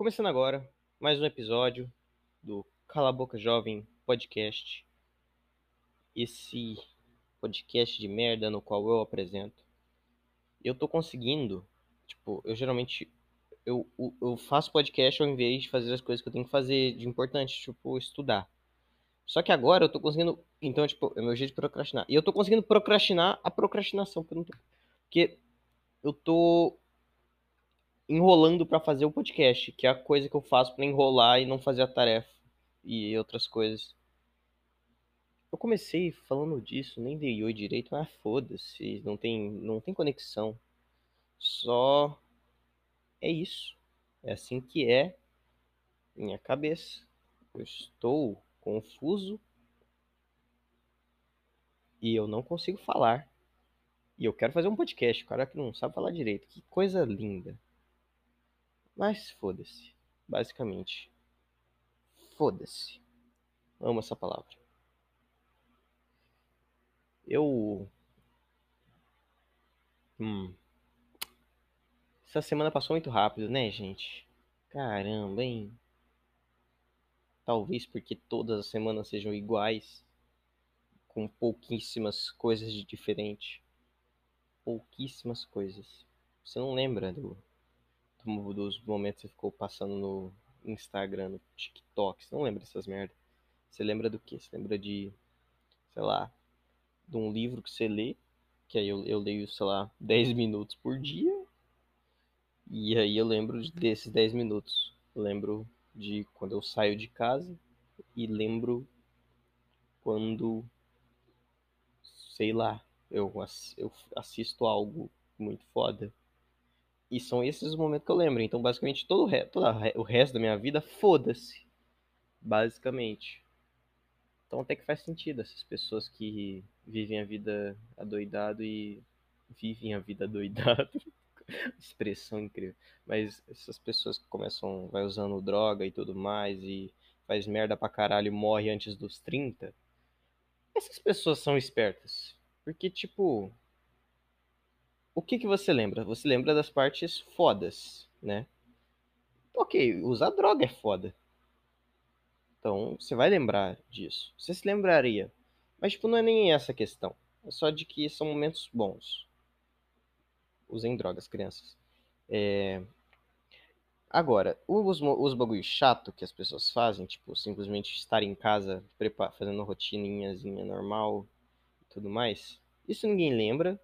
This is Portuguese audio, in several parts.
Começando agora mais um episódio do Cala Boca Jovem Podcast. Esse podcast de merda no qual eu apresento. Eu tô conseguindo, tipo, eu geralmente eu, eu, eu faço podcast ao invés de fazer as coisas que eu tenho que fazer de importante, tipo, estudar. Só que agora eu tô conseguindo, então, tipo, é meu jeito de procrastinar. E eu tô conseguindo procrastinar a procrastinação, porque eu, tô... enrolando para fazer o podcast, que é a coisa que eu faço para enrolar e não fazer a tarefa e outras coisas. Eu comecei falando disso, nem dei oi direito, mas foda-se, não tem, não tem conexão. Só é isso. É assim que é minha cabeça. Eu estou confuso e eu não consigo falar. E eu quero fazer um podcast, o cara que não sabe falar direito. Que coisa linda. Mas foda-se, basicamente. Foda-se. Amo essa palavra. Eu. Hum. Essa semana passou muito rápido, né, gente? Caramba, hein? Talvez porque todas as semanas sejam iguais, com pouquíssimas coisas de diferente. Pouquíssimas coisas. Você não lembra do, dos momentos que você ficou passando no Instagram, no TikTok? Você não lembra dessas merdas? Você lembra do que? Você lembra de, sei lá, de um livro que você lê, que aí eu, eu leio, sei lá, 10 minutos por dia. E aí eu lembro desses 10 minutos. Eu lembro de quando eu saio de casa e lembro quando, sei lá, eu, eu assisto algo muito foda. E são esses os momentos que eu lembro. Então, basicamente, todo o, re todo o resto da minha vida, foda-se. Basicamente. Então até que faz sentido essas pessoas que vivem a vida adoidado e vivem a vida adoidado. Expressão incrível. Mas essas pessoas que começam, vai usando droga e tudo mais e faz merda pra caralho e morre antes dos 30. Essas pessoas são espertas. Porque, tipo. O que que você lembra? Você lembra das partes fodas, né? Ok, usar droga é foda. Então, você vai lembrar disso. Você se lembraria. Mas, tipo, não é nem essa a questão. É só de que são momentos bons. Usem drogas, crianças. É... Agora, os, os bagulho chato que as pessoas fazem, tipo, simplesmente estar em casa fazendo rotininhazinha normal e tudo mais, isso ninguém lembra.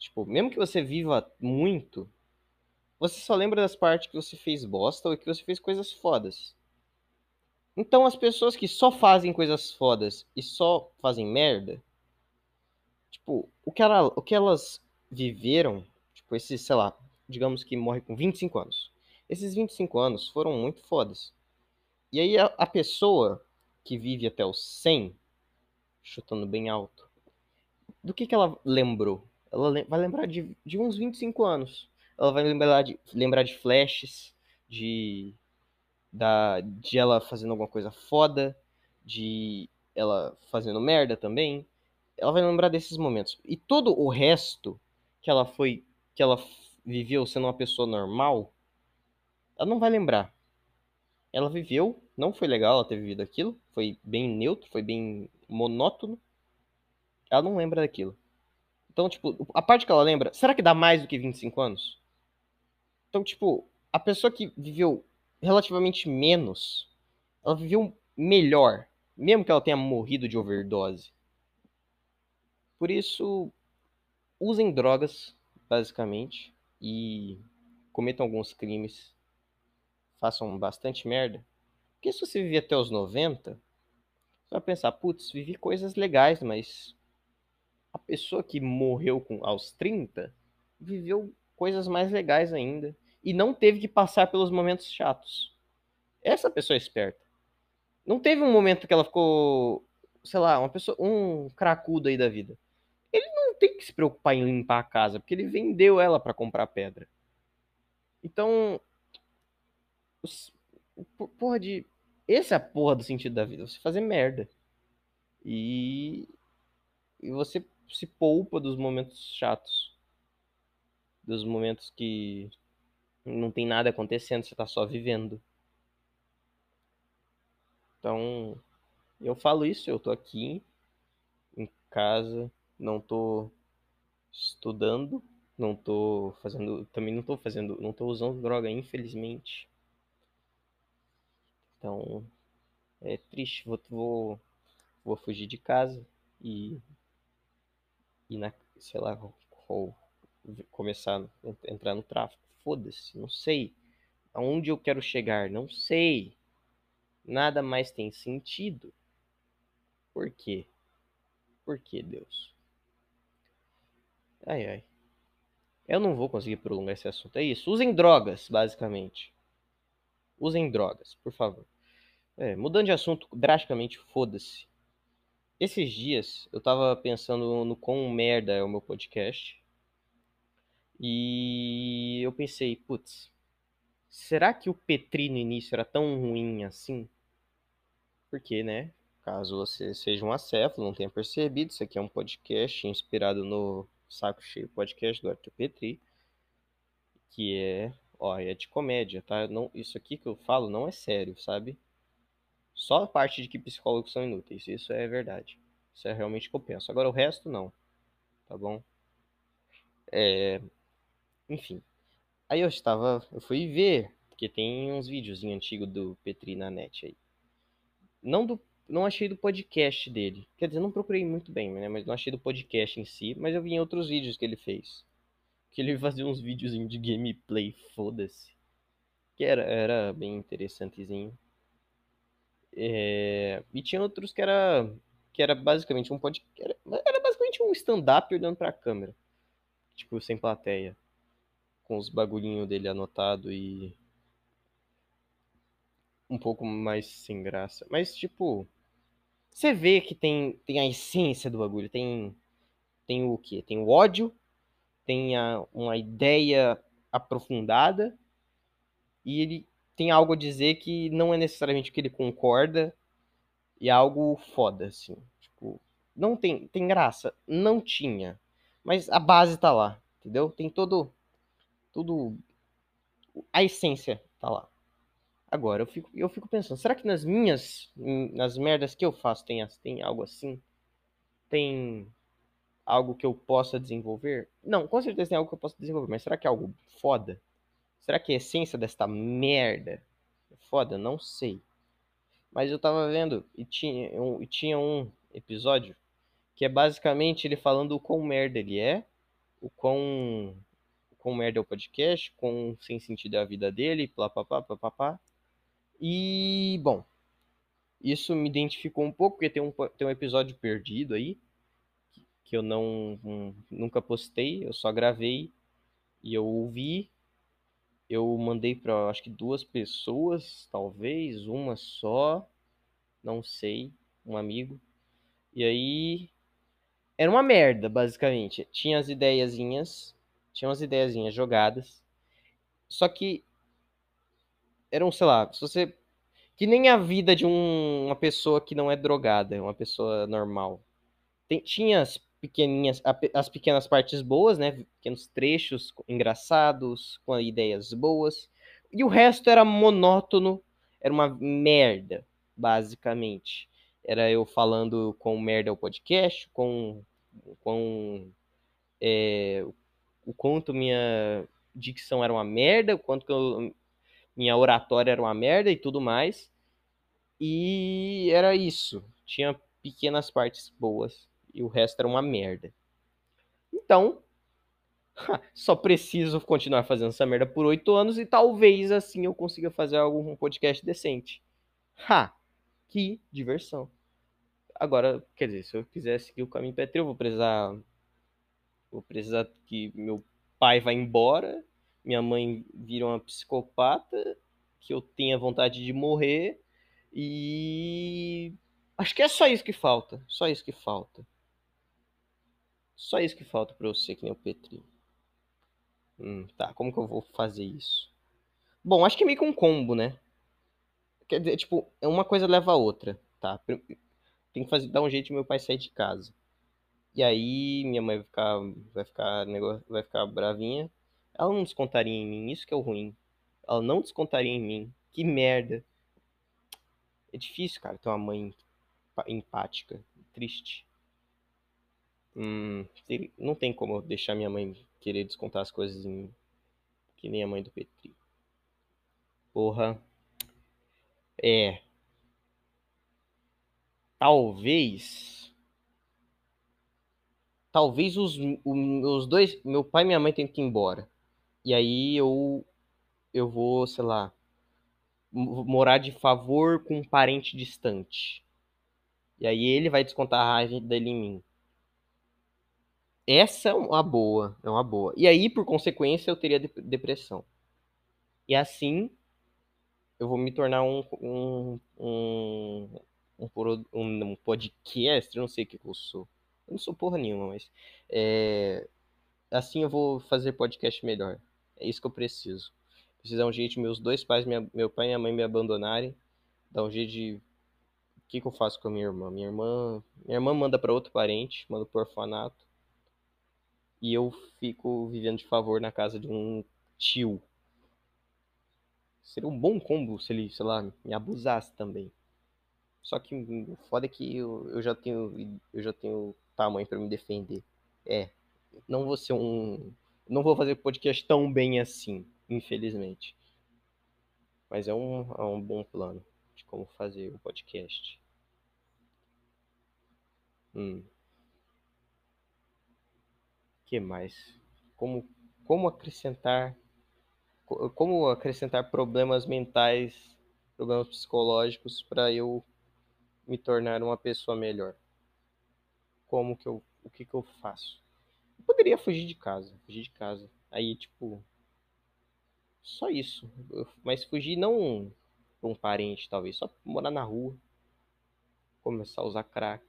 Tipo, mesmo que você viva muito, você só lembra das partes que você fez bosta ou que você fez coisas fodas. Então as pessoas que só fazem coisas fodas e só fazem merda, tipo, o que, ela, o que elas viveram, tipo, esses, sei lá, digamos que morre com 25 anos. Esses 25 anos foram muito fodas. E aí a, a pessoa que vive até os 100, chutando bem alto, do que, que ela lembrou? Ela vai lembrar de, de uns 25 anos. Ela vai lembrar de, lembrar de flashes, de da, de ela fazendo alguma coisa foda, de ela fazendo merda também. Ela vai lembrar desses momentos. E todo o resto que ela foi, que ela viveu sendo uma pessoa normal, ela não vai lembrar. Ela viveu, não foi legal ela ter vivido aquilo, foi bem neutro, foi bem monótono. Ela não lembra daquilo. Então, tipo, a parte que ela lembra, será que dá mais do que 25 anos? Então, tipo, a pessoa que viveu relativamente menos, ela viveu melhor, mesmo que ela tenha morrido de overdose. Por isso, usem drogas, basicamente, e cometam alguns crimes, façam bastante merda. Porque se você viver até os 90, você vai pensar, putz, vivi coisas legais, mas a pessoa que morreu com, aos 30 viveu coisas mais legais ainda e não teve que passar pelos momentos chatos. Essa pessoa é esperta. Não teve um momento que ela ficou, sei lá, uma pessoa, um cracudo aí da vida. Ele não tem que se preocupar em limpar a casa, porque ele vendeu ela para comprar pedra. Então, os, porra de essa é a porra do sentido da vida, você fazer merda. E e você se poupa dos momentos chatos. Dos momentos que não tem nada acontecendo, você tá só vivendo. Então, eu falo isso, eu tô aqui em casa, não tô estudando, não tô fazendo, também não tô fazendo, não tô usando droga, infelizmente. Então, é triste, vou, vou, vou fugir de casa e, e na, sei lá, vou começar a entrar no tráfico. Foda-se, não sei. Aonde eu quero chegar? Não sei. Nada mais tem sentido. Por quê? Por que, Deus? Ai, ai. Eu não vou conseguir prolongar esse assunto. É isso. Usem drogas, basicamente. Usem drogas, por favor. É, mudando de assunto drasticamente, foda-se. Esses dias eu tava pensando no quão merda é o meu podcast. E eu pensei, putz, será que o Petri no início era tão ruim assim? Porque, né? Caso você seja um acéfalo, não tenha percebido, isso aqui é um podcast inspirado no Saco Cheio Podcast do Arthur Petri, que é, ó, é de comédia, tá? Não, isso aqui que eu falo não é sério, sabe? Só a parte de que psicólogos são inúteis, isso é verdade. Isso é realmente o que eu penso. Agora o resto não, tá bom? É... Enfim. Aí eu estava, eu fui ver, porque tem uns vídeos antigos do Petri na net aí. Não do não achei do podcast dele. Quer dizer, não procurei muito bem, né? Mas não achei do podcast em si. Mas eu vi em outros vídeos que ele fez. Que ele fazia uns vídeos de gameplay, foda-se. Que era, era bem interessantezinho. É... E tinha outros que era que era basicamente um podcast. Era, era basicamente um stand-up olhando pra câmera. Tipo, sem plateia. Com os bagulhinhos dele anotado e. Um pouco mais sem graça. Mas, tipo. Você vê que tem, tem a essência do bagulho. Tem, tem o quê? Tem o ódio. Tem a, uma ideia aprofundada. E ele tem algo a dizer que não é necessariamente o que ele concorda. E é algo foda, assim. Tipo, não tem, tem graça. Não tinha. Mas a base tá lá, entendeu? Tem todo. Tudo. A essência tá lá. Agora, eu fico, eu fico pensando, será que nas minhas. Nas merdas que eu faço tem, tem algo assim? Tem algo que eu possa desenvolver? Não, com certeza tem algo que eu possa desenvolver, mas será que é algo foda? Será que a essência desta merda é foda? Não sei. Mas eu tava vendo e tinha um, e tinha um episódio que é basicamente ele falando o quão merda ele é, o quão, o quão merda é o podcast, quão sem sentido é a vida dele, plá, plá, plá, plá, plá, plá. E, bom, isso me identificou um pouco, porque tem um, tem um episódio perdido aí, que eu não um, nunca postei, eu só gravei e eu ouvi eu mandei para acho que duas pessoas, talvez, uma só, não sei, um amigo. E aí era uma merda, basicamente. Tinha as ideiazinhas, tinha umas ideiazinhas jogadas. Só que eram, sei lá, se você que nem a vida de um, uma pessoa que não é drogada, uma pessoa normal. Tem, tinha as pequeninhas, as pequenas partes boas, né? Pequenos trechos engraçados, com ideias boas. E o resto era monótono, era uma merda, basicamente. Era eu falando com merda o podcast, com, com é, o quanto minha dicção era uma merda, o quanto eu, minha oratória era uma merda e tudo mais. E era isso. Tinha pequenas partes boas e o resto era uma merda. Então, só preciso continuar fazendo essa merda por oito anos e talvez assim eu consiga fazer algum podcast decente. Ha! Que diversão. Agora, quer dizer, se eu quiser seguir o caminho Petri, eu vou precisar. Vou precisar que meu pai vá embora, minha mãe vira uma psicopata, que eu tenha vontade de morrer e. Acho que é só isso que falta. Só isso que falta. Só isso que falta para eu ser que nem o Petri. Hum, tá, como que eu vou fazer isso? Bom, acho que é meio que um combo, né? Quer dizer, tipo, uma coisa leva a outra, tá? Tem que fazer, dar um jeito meu pai sair de casa. E aí minha mãe vai ficar, vai ficar, vai ficar bravinha. Ela não descontaria em mim, isso que é o ruim. Ela não descontaria em mim. Que merda. É difícil, cara, ter uma mãe empática. Triste. Hum, não tem como deixar minha mãe querer descontar as coisas em mim. Que nem a mãe do Petri. Porra. É. Talvez. Talvez os, os dois. Meu pai e minha mãe tenham que ir embora. E aí eu. Eu vou, sei lá. Morar de favor com um parente distante. E aí ele vai descontar a raiva dele em mim. Essa é uma boa, é uma boa. E aí, por consequência, eu teria depressão. E assim, eu vou me tornar um, um, um, um, podcast, eu não sei o que eu sou. Eu não sou porra nenhuma, mas... É, assim eu vou fazer podcast melhor. É isso que eu preciso. Dar um jeito meus dois pais, minha, meu pai e minha mãe me abandonarem. Dar um jeito de... O que, que eu faço com a minha irmã? Minha irmã, minha irmã manda para outro parente, manda pro orfanato e eu fico vivendo de favor na casa de um tio. Seria um bom combo se ele, sei lá, me abusasse também. Só que o foda é que eu, eu já tenho eu já tenho tamanho para me defender. É, não vou ser um não vou fazer podcast tão bem assim, infelizmente. Mas é um, é um bom plano de como fazer o podcast. Hum que mais? Como, como acrescentar como acrescentar problemas mentais, problemas psicológicos para eu me tornar uma pessoa melhor? Como que eu, o que que eu faço? Eu poderia fugir de casa, fugir de casa. Aí, tipo, só isso. Mas fugir não para um parente, talvez, só morar na rua, começar a usar crack,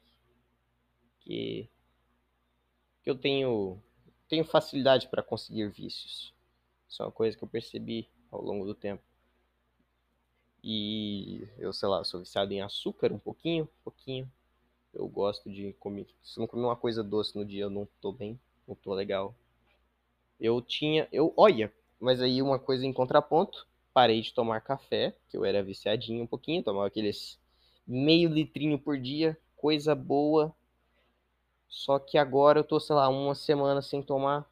que que eu tenho tenho facilidade para conseguir vícios. Isso é uma coisa que eu percebi ao longo do tempo. E eu, sei lá, sou viciado em açúcar um pouquinho, um pouquinho. Eu gosto de comer. Se não comer uma coisa doce no dia, eu não tô bem, não tô legal. Eu tinha, eu, olha, mas aí uma coisa em contraponto, parei de tomar café, que eu era viciadinho um pouquinho, tomava aqueles meio litrinho por dia, coisa boa, só que agora eu tô, sei lá, uma semana sem tomar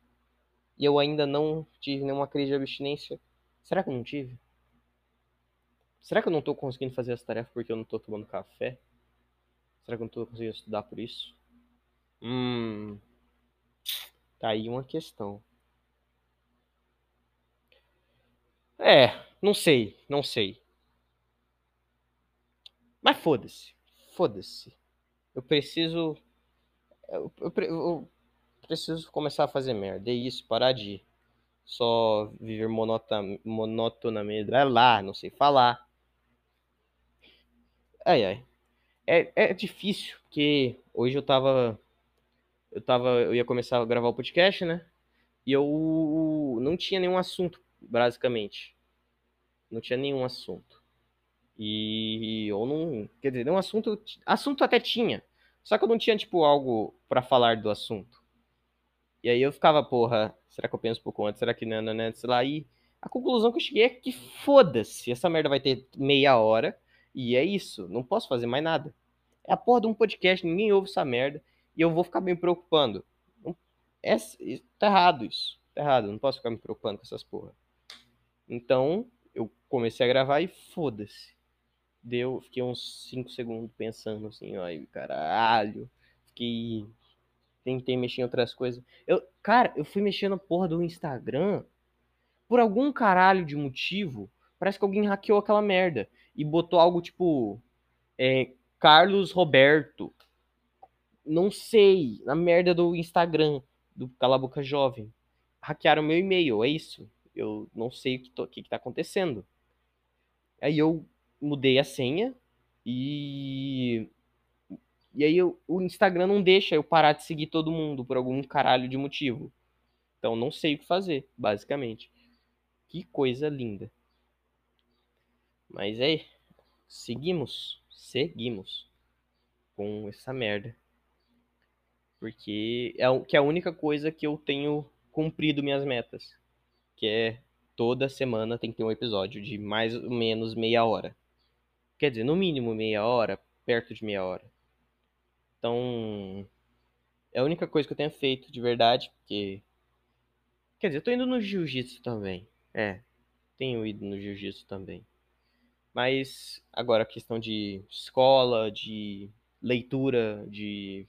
e eu ainda não tive nenhuma crise de abstinência. Será que eu não tive? Será que eu não tô conseguindo fazer essa tarefa porque eu não tô tomando café? Será que eu não tô conseguindo estudar por isso? Hum. Tá aí uma questão. É, não sei, não sei. Mas foda-se. Foda-se. Eu preciso eu, eu, eu, preciso começar a fazer merda. É isso, parar de só viver monota, monotonamente. Vai lá, não sei falar. Ai, ai. É, é difícil, porque hoje eu tava. Eu tava. Eu ia começar a gravar o podcast, né? E eu não tinha nenhum assunto, basicamente. Não tinha nenhum assunto. E eu não. Quer dizer, nenhum assunto. Assunto até tinha. Só que eu não tinha, tipo, algo para falar do assunto. E aí eu ficava, porra, será que eu penso um pouco antes? Será que não, não, não, sei lá. E a conclusão que eu cheguei é que foda-se, essa merda vai ter meia hora. E é isso, não posso fazer mais nada. É a porra de um podcast, ninguém ouve essa merda. E eu vou ficar me preocupando. É, tá errado isso. Tá errado, não posso ficar me preocupando com essas porra. Então, eu comecei a gravar e foda-se deu, fiquei uns 5 segundos pensando assim, ai, caralho. Fiquei. Tentei mexer em outras coisas. Eu, cara, eu fui mexendo na porra do Instagram. Por algum caralho de motivo, parece que alguém hackeou aquela merda. E botou algo tipo. É, Carlos Roberto. Não sei. Na merda do Instagram. Do Cala Boca Jovem. Hackearam meu e-mail, é isso. Eu não sei o que, tô, o que, que tá acontecendo. Aí eu mudei a senha e. E aí eu, o Instagram não deixa eu parar de seguir todo mundo por algum caralho de motivo. Então não sei o que fazer, basicamente. Que coisa linda. Mas é, seguimos, seguimos com essa merda. Porque é que é a única coisa que eu tenho cumprido minhas metas, que é toda semana tem que ter um episódio de mais ou menos meia hora. Quer dizer, no mínimo meia hora, perto de meia hora. Então, é a única coisa que eu tenho feito de verdade, porque. Quer dizer, eu tô indo no jiu-jitsu também. É, tenho ido no jiu-jitsu também. Mas agora a questão de escola, de leitura, de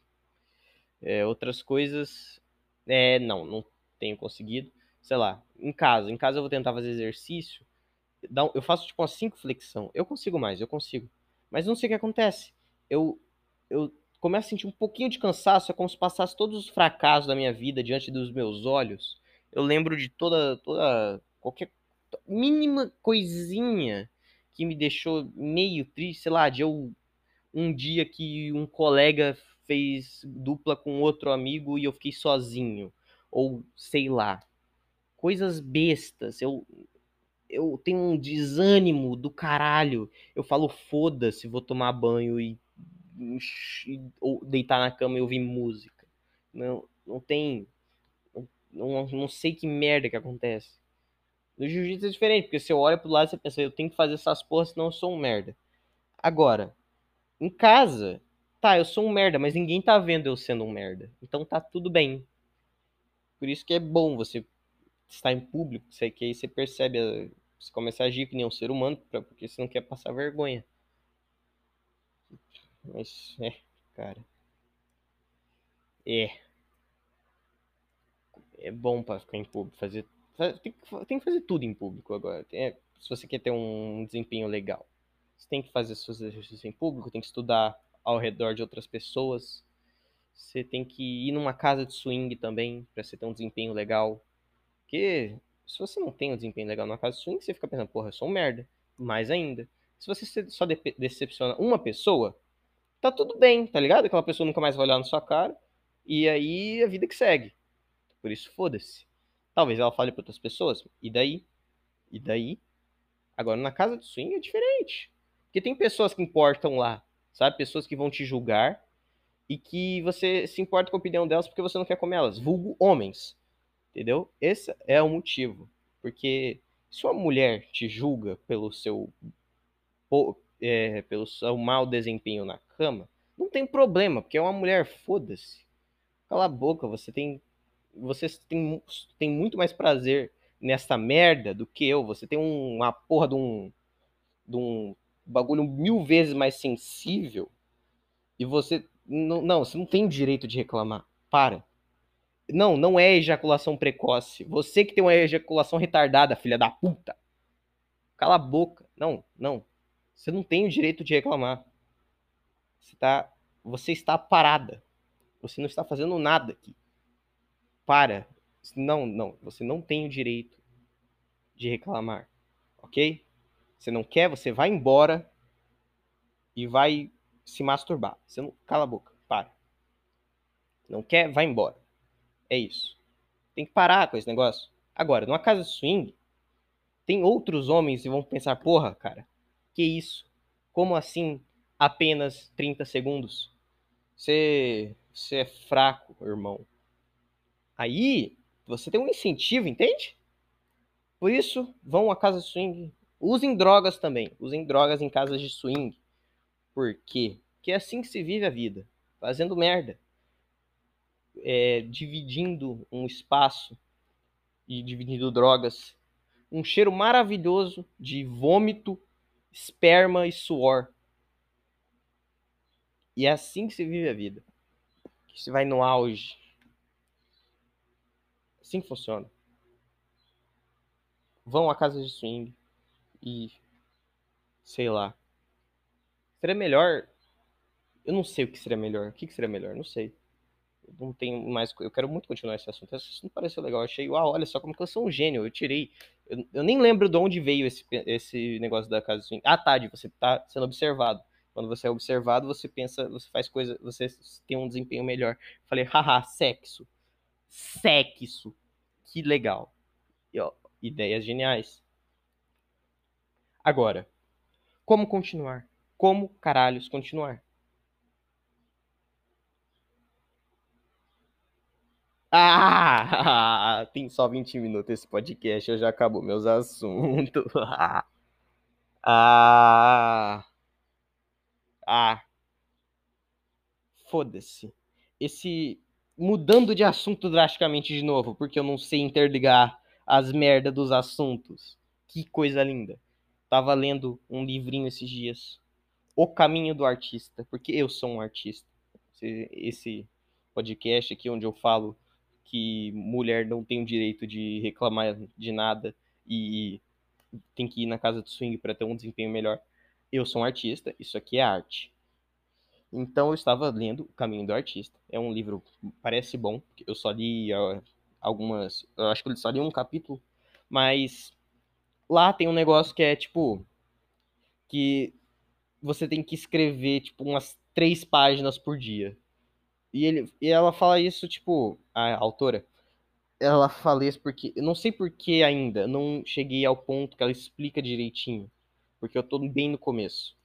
é, outras coisas, é, não, não tenho conseguido. Sei lá, em casa, em casa eu vou tentar fazer exercício. Eu faço tipo umas 5 flexão. Eu consigo mais, eu consigo. Mas não sei o que acontece. Eu, eu começo a sentir um pouquinho de cansaço, é como se passasse todos os fracassos da minha vida diante dos meus olhos. Eu lembro de toda, toda qualquer mínima coisinha que me deixou meio triste, sei lá, de eu um dia que um colega fez dupla com outro amigo e eu fiquei sozinho, ou sei lá, coisas bestas. Eu eu tenho um desânimo do caralho. Eu falo foda-se, vou tomar banho e, e ou deitar na cama e ouvir música. Não, não tem não, não sei que merda que acontece. No jiu-jitsu é diferente, porque você olha pro lado e você pensa, eu tenho que fazer essas porras, senão eu sou um merda. Agora, em casa, tá, eu sou um merda, mas ninguém tá vendo eu sendo um merda. Então tá tudo bem. Por isso que é bom você estar em público, você, que aí você percebe, você começa a agir que nem um ser humano, porque você não quer passar vergonha. Mas, é, cara. É. É bom para ficar em público, fazer tem, tem que fazer tudo em público agora. É, se você quer ter um desempenho legal. Você tem que fazer seus exercícios em público, tem que estudar ao redor de outras pessoas. Você tem que ir numa casa de swing também, para você ter um desempenho legal. Porque se você não tem um desempenho legal numa casa de swing, você fica pensando, porra, eu sou um merda. Mais ainda. Se você só de decepciona uma pessoa, tá tudo bem, tá ligado? Aquela pessoa nunca mais vai olhar na sua cara. E aí a vida que segue. Por isso, foda-se. Talvez ela fale para outras pessoas. E daí? E daí? Agora, na casa de swing é diferente. Porque tem pessoas que importam lá, sabe? Pessoas que vão te julgar e que você se importa com a opinião delas porque você não quer comer elas. Vulgo homens. Entendeu? Esse é o motivo. Porque se uma mulher te julga pelo seu, é, pelo seu mau desempenho na cama, não tem problema, porque é uma mulher, foda-se. Cala a boca, você tem você tem, tem muito mais prazer nessa merda do que eu. Você tem uma porra de um, de um bagulho mil vezes mais sensível e você. Não, não, você não tem direito de reclamar. Para. Não, não é ejaculação precoce. Você que tem uma ejaculação retardada, filha da puta. Cala a boca. Não, não. Você não tem o direito de reclamar. Você, tá, você está parada. Você não está fazendo nada aqui para. Não, não, você não tem o direito de reclamar, ok? Você não quer, você vai embora e vai se masturbar. Você não cala a boca, para. Não quer, vai embora. É isso. Tem que parar com esse negócio. Agora, numa casa de swing, tem outros homens e vão pensar, porra, cara, que isso? Como assim apenas 30 segundos? Você, você é fraco, irmão. Aí você tem um incentivo, entende? Por isso, vão a casa de swing. Usem drogas também. Usem drogas em casas de swing. Por quê? Porque é assim que se vive a vida. Fazendo merda. É, dividindo um espaço e dividindo drogas. Um cheiro maravilhoso de vômito, esperma e suor. E é assim que se vive a vida. Que se vai no auge Assim que funciona. Vão a casa de swing e sei lá. Seria melhor. Eu não sei o que seria melhor. O que, seria melhor? Não sei. Eu não tenho mais. Eu quero muito continuar esse assunto. Esse assunto pareceu legal. Eu achei, uau, olha só como que eu sou um gênio. Eu tirei. Eu, eu nem lembro de onde veio esse, esse negócio da casa. Ah, tá, de você tá sendo observado. Quando você é observado, você pensa, você faz coisa, você tem um desempenho melhor. Falei, haha, sexo. Sexo. Que legal. E, ó, ideias geniais. Agora, como continuar? Como caralhos continuar? Ah, tem só 20 minutos esse podcast, eu já acabou meus assuntos. ah, Ah. Foda-se. Esse. Mudando de assunto drasticamente de novo, porque eu não sei interligar as merdas dos assuntos. Que coisa linda. Tava lendo um livrinho esses dias. O Caminho do Artista, porque eu sou um artista. Esse podcast aqui onde eu falo que mulher não tem o direito de reclamar de nada e tem que ir na casa do swing para ter um desempenho melhor. Eu sou um artista, isso aqui é arte. Então eu estava lendo O Caminho do Artista. É um livro parece bom, eu só li uh, algumas, eu acho que eu só li um capítulo, mas lá tem um negócio que é tipo que você tem que escrever tipo umas três páginas por dia. E, ele, e ela fala isso, tipo, a autora, ela fala isso porque, eu não sei por que ainda, não cheguei ao ponto que ela explica direitinho, porque eu tô bem no começo.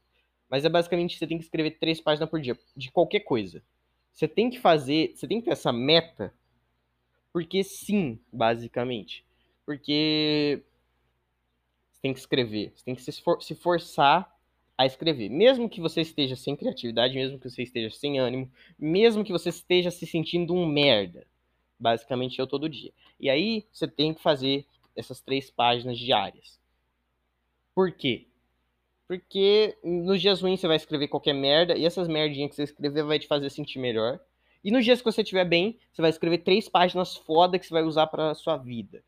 Mas é basicamente, você tem que escrever três páginas por dia, de qualquer coisa. Você tem que fazer, você tem que ter essa meta, porque sim, basicamente. Porque você tem que escrever, você tem que se, esfor se forçar a escrever. Mesmo que você esteja sem criatividade, mesmo que você esteja sem ânimo, mesmo que você esteja se sentindo um merda. Basicamente eu todo dia. E aí você tem que fazer essas três páginas diárias. Por quê? Porque nos dias ruins você vai escrever qualquer merda e essas merdinhas que você escrever vai te fazer sentir melhor. E nos dias que você estiver bem, você vai escrever três páginas foda que você vai usar para sua vida.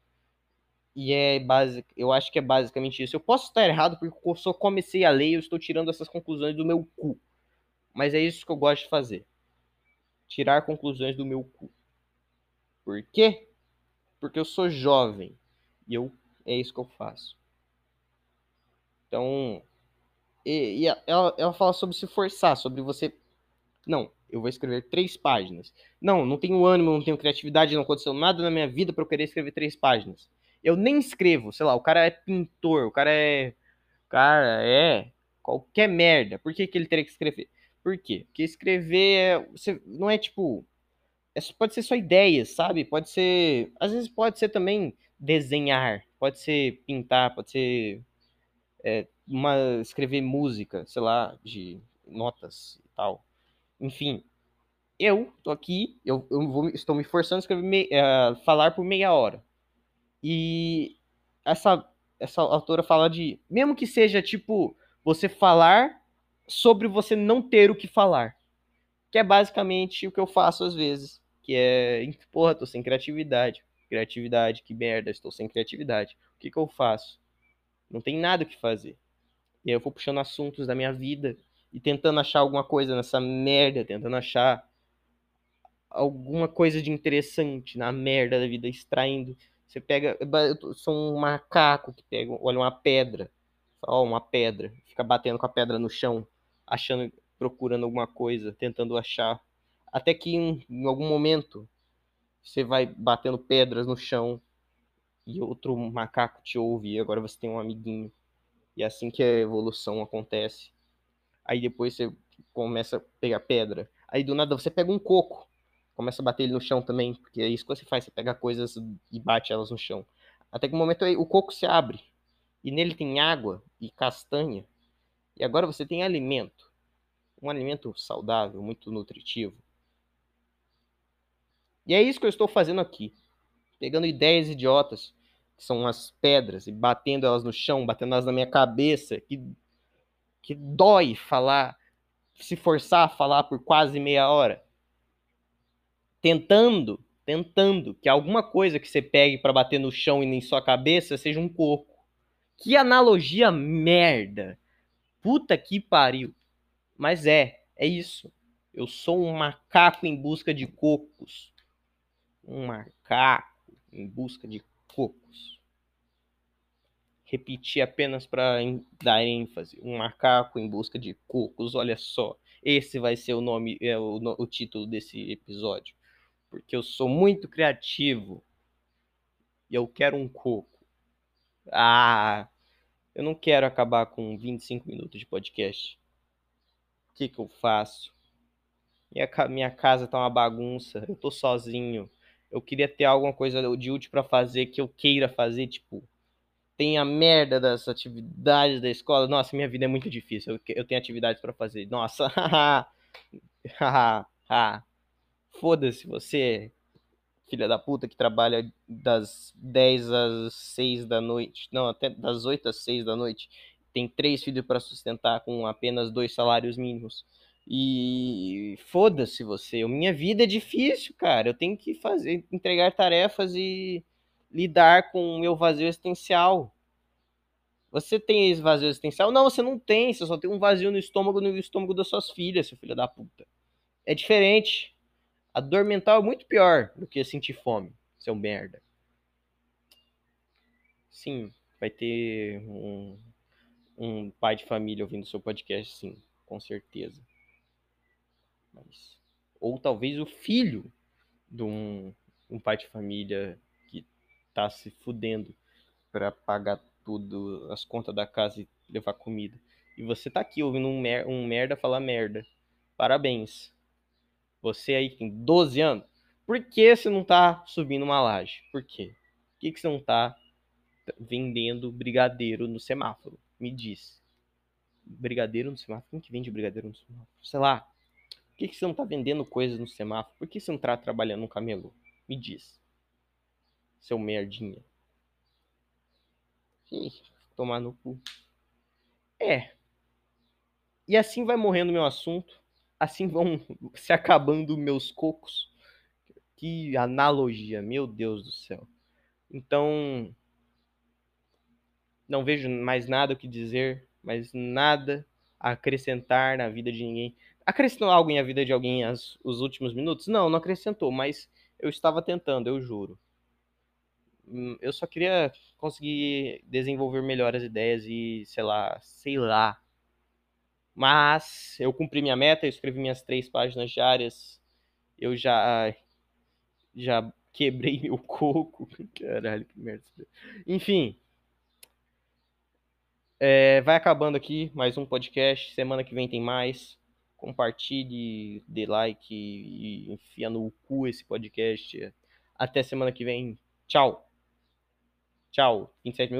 E é básico, eu acho que é basicamente isso. Eu posso estar errado porque eu só comecei a ler e eu estou tirando essas conclusões do meu cu. Mas é isso que eu gosto de fazer. Tirar conclusões do meu cu. Por quê? Porque eu sou jovem. E eu é isso que eu faço. Então, e, e ela, ela fala sobre se forçar, sobre você. Não, eu vou escrever três páginas. Não, não tenho ânimo, não tenho criatividade, não aconteceu nada na minha vida para eu querer escrever três páginas. Eu nem escrevo, sei lá, o cara é pintor, o cara é. O cara é qualquer merda. Por que, que ele teria que escrever? Por quê? Porque escrever é, você, não é tipo. É, pode ser só ideias, sabe? Pode ser. Às vezes pode ser também desenhar, pode ser pintar, pode ser. É, uma, escrever música, sei lá, de notas e tal. Enfim, eu tô aqui, eu, eu vou, estou me forçando a escrever, me, uh, falar por meia hora. E essa, essa autora fala de. Mesmo que seja tipo você falar sobre você não ter o que falar. Que é basicamente o que eu faço às vezes. Que é. Porra, tô sem criatividade. Criatividade, que merda, estou sem criatividade. O que, que eu faço? Não tem nada o que fazer. E aí eu vou puxando assuntos da minha vida e tentando achar alguma coisa nessa merda, tentando achar alguma coisa de interessante na merda da vida, extraindo você pega. Eu sou um macaco que pega, olha uma pedra. Ó, uma pedra. Fica batendo com a pedra no chão, achando, procurando alguma coisa, tentando achar. Até que em, em algum momento você vai batendo pedras no chão e outro macaco te ouve e agora você tem um amiguinho. E é assim que a evolução acontece. Aí depois você começa a pegar pedra. Aí do nada você pega um coco começa a bater ele no chão também, porque é isso que você faz, você pega coisas e bate elas no chão. Até que o momento o coco se abre e nele tem água e castanha. E agora você tem alimento. Um alimento saudável, muito nutritivo. E é isso que eu estou fazendo aqui. Pegando ideias idiotas, que são umas pedras, e batendo elas no chão, batendo elas na minha cabeça, que, que dói falar, se forçar a falar por quase meia hora tentando, tentando que alguma coisa que você pegue para bater no chão e em sua cabeça seja um coco. Que analogia merda. Puta que pariu. Mas é, é isso. Eu sou um macaco em busca de cocos. Um macaco em busca de cocos. Repetir apenas para dar ênfase. Um macaco em busca de cocos. Olha só. Esse vai ser o nome, é o, o título desse episódio porque eu sou muito criativo e eu quero um coco. Ah, eu não quero acabar com 25 minutos de podcast. O que, que eu faço? Minha, minha casa tá uma bagunça, eu tô sozinho. Eu queria ter alguma coisa de útil para fazer que eu queira fazer, tipo, tem a merda das atividades da escola. Nossa, minha vida é muito difícil. Eu, eu tenho atividades para fazer. Nossa, foda-se você, filha da puta, que trabalha das 10 às 6 da noite. Não, até das 8 às 6 da noite. Tem três filhos para sustentar com apenas dois salários mínimos. E foda-se você. Minha vida é difícil, cara. Eu tenho que fazer, entregar tarefas e lidar com o meu vazio existencial. Você tem esse vazio existencial? Não, você não tem. Você só tem um vazio no estômago, no estômago das suas filhas, seu filho da puta. É diferente. A dor mental é muito pior do que sentir fome, seu merda. Sim, vai ter um, um pai de família ouvindo seu podcast, sim, com certeza. Mas, ou talvez o filho de um, um pai de família que tá se fudendo para pagar tudo, as contas da casa e levar comida. E você tá aqui ouvindo um, mer um merda falar merda. Parabéns. Você aí tem 12 anos, por que você não tá subindo uma laje? Por quê? Por que, que você não tá vendendo brigadeiro no semáforo? Me diz. Brigadeiro no semáforo? Quem que vende brigadeiro no semáforo? Sei lá. Por que, que você não tá vendendo coisas no semáforo? Por que você não tá trabalhando no camelô? Me diz. Seu merdinha. Ih, tomar no cu. É. E assim vai morrendo meu assunto. Assim vão se acabando meus cocos. Que analogia, meu Deus do céu. Então, não vejo mais nada o que dizer, mais nada a acrescentar na vida de ninguém. Acrescentou algo em a vida de alguém as, os últimos minutos? Não, não acrescentou, mas eu estava tentando, eu juro. Hum, eu só queria conseguir desenvolver melhor as ideias e, sei lá, sei lá. Mas eu cumpri minha meta, eu escrevi minhas três páginas diárias. Eu já já quebrei meu coco. Caralho, que merda. Enfim. É, vai acabando aqui mais um podcast. Semana que vem tem mais. Compartilhe, dê like e enfia no cu esse podcast. Até semana que vem. Tchau. Tchau. 27 minutos.